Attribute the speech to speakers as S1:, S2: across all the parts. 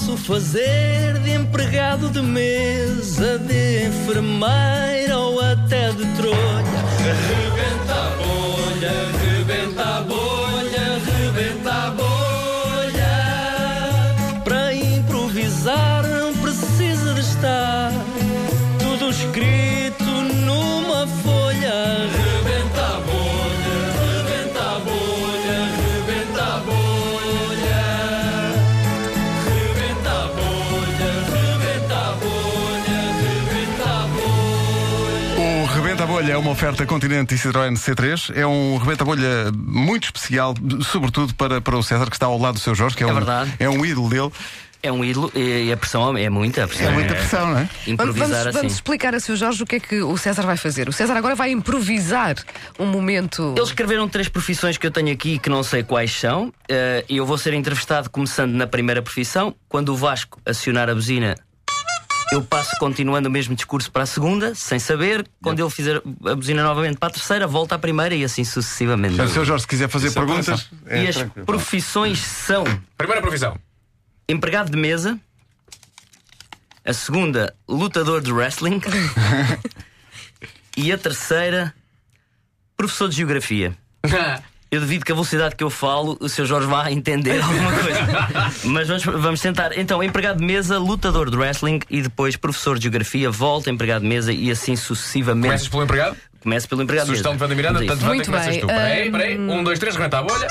S1: posso fazer de empregado de mesa, de enfermeira ou até de trolha. Rebenta a bolha, rebenta a bolha, rebenta a bolha. Para improvisar não precisa de estar Bolha
S2: é uma oferta Continente e Citroën C3. É um Rebenta a Bolha muito especial, sobretudo para, para o César, que está ao lado do seu Jorge, que é,
S3: É
S2: um,
S3: verdade.
S2: é um ídolo dele.
S3: É um ídolo e a pressão é muita. A pressão
S2: É muita pressão, não é?
S4: Vamos,
S3: Improvisar
S4: vamos-
S3: assim.
S4: vamos explicar a seu Jorge o que é que o César vai fazer. O César agora vai improvisar um momento.
S3: Eles escreveram três profissões que eu tenho aqui que não sei quais são. Eh, E eu vou ser entrevistado começando na primeira profissão. Quando o Vasco acionar a buzina, eu passo continuando o mesmo discurso para a segunda, sem saber. Quando ele fizer a buzina novamente para a terceira, volta à primeira e assim sucessivamente.
S2: Portanto, o seu Jorge, se quiser fazer perguntas. é
S3: E as
S2: tranquilo.
S3: profissões são
S5: Primeira profissão.
S3: empregado de mesa. A segunda, lutador de wrestling. e a terceira, professor de geografia. Eu devido que a velocidade que eu falo, o Sr. Jorge vai entender alguma coisa. Mas vamos, vamos tentar. Então, empregado de mesa, lutador de wrestling e depois professor de geografia, volta, empregado de mesa e assim sucessivamente.
S5: Começas pelo empregado?
S3: Começa pelo empregado
S5: Sugestão de
S3: mesa.
S5: Miranda, tanto
S4: Muito
S5: começas tu.
S4: bem,
S5: Peraí,
S4: hum.
S5: peraí. Um, dois, três, rebenta a bolha.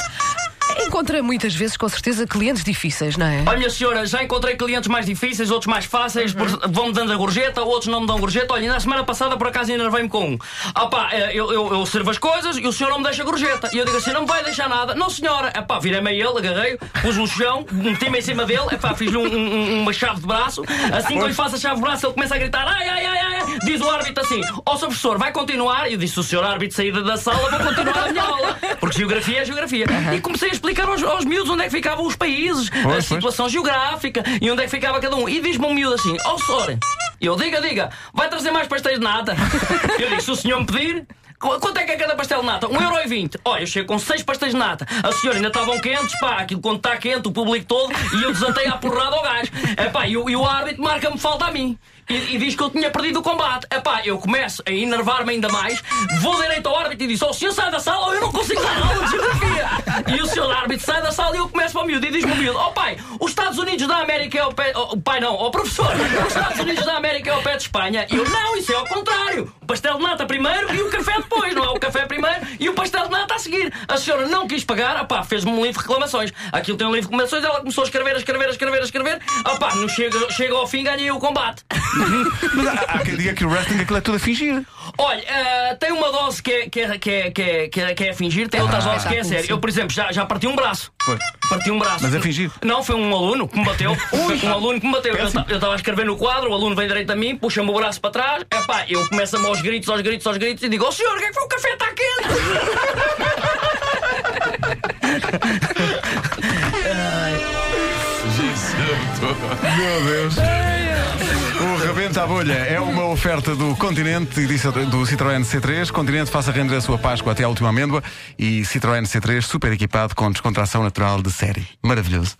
S4: Encontra muitas vezes, com certeza, clientes difíceis, não é?
S3: Olha, minha senhora, já encontrei clientes mais difíceis, outros mais fáceis, por- vão-me dando a gorjeta, outros não me dão gorjeta. Olha, na semana passada, por acaso, enervei-me com um. Ah pá, eh, eu, eu, eu servo as coisas e o senhor não me deixa gorjeta. E eu digo assim, não me vai deixar nada. Não, senhora. Ah pá, virei-me a ele, agarrei-o, pus no chão, meti-me em cima dele, ah pá, fiz-lhe um- um- uma chave de braço. Assim que eu lhe faço a chave de braço, ele começa a gritar, ai, ai, ai, ai. Diz o árbitro assim, ó, Sr. professor, vai continuar? E eu disse, o senhor árbitro saída da sala, vou continuar a minha aula. Porque geografia é geografia. E comecei a explicar aos, aos miúdos onde é que ficavam os países, a
S2: pois.
S3: situação geográfica e onde é que ficava cada um. E diz-me um miúdo assim: Ó, oh, senhor, eu diga, diga, vai trazer mais pastéis de nata? Eu digo: se o senhor me pedir. Qu- Quanto é que é cada pastel de nata? 1,20€. Olha, eu chego com 6 pastéis de nata. A senhora ainda estavam quentes, pá, aquilo quando está quente, o público todo, e eu desatei à porrada ao gajo. Epá, e, o- e o árbitro marca-me falta a mim. E, e diz que eu tinha perdido o combate. Epá, eu começo a enervar-me ainda mais, vou direito ao árbitro e diz: Ó, o senhor sai da sala eu não consigo dar aula. E o senhor árbitro sai da sala e eu começo para o miúdo e diz-me o miúdo: Ó pai, os Estados Unidos da América é o pé. Oh, pai, não, ó professor, os Estados Unidos da América é o pé de Espanha. E eu: Não, isso é ao contrário. O pastel de nata primeiro e o café depois, não é? O café primeiro e o pastel de nata a seguir. A senhora não quis pagar, opá, fez-me um livro de reclamações. Aquilo tem um livro de reclamações, ela começou a escrever, a escrever, a escrever, a escrever. Opá, não chega, chega ao fim, ganhei o combate.
S2: Mas há, há quem diga que o wrestling aquilo é tudo a fingir.
S3: Olha, eh, tem uma dose que é, que, é, que, é, que, é, que, é, que é a fingir, tem outras doses que é a sério. Eu, por exemplo, já, já parti um braço.
S2: Pois.
S3: Parti um braço.
S2: Mas é fingir?
S3: Não, foi um aluno que me bateu. um aluno que me bateu. Eu estava a escrever no quadro, o aluno vem direito a mim, puxa-me o braço para trás. Epá, eu começo-me aos gritos, aos gritos, aos gritos e digo: Ó senhor, o que é que foi? O café está quente!
S2: Meu Deus. O Rebenta a Bolha é uma oferta do Continente e do Citroën C3. Continente faça render a sua Páscoa até a última amêndoa e Citroën C3 super equipado com descontração natural de série. Maravilhoso.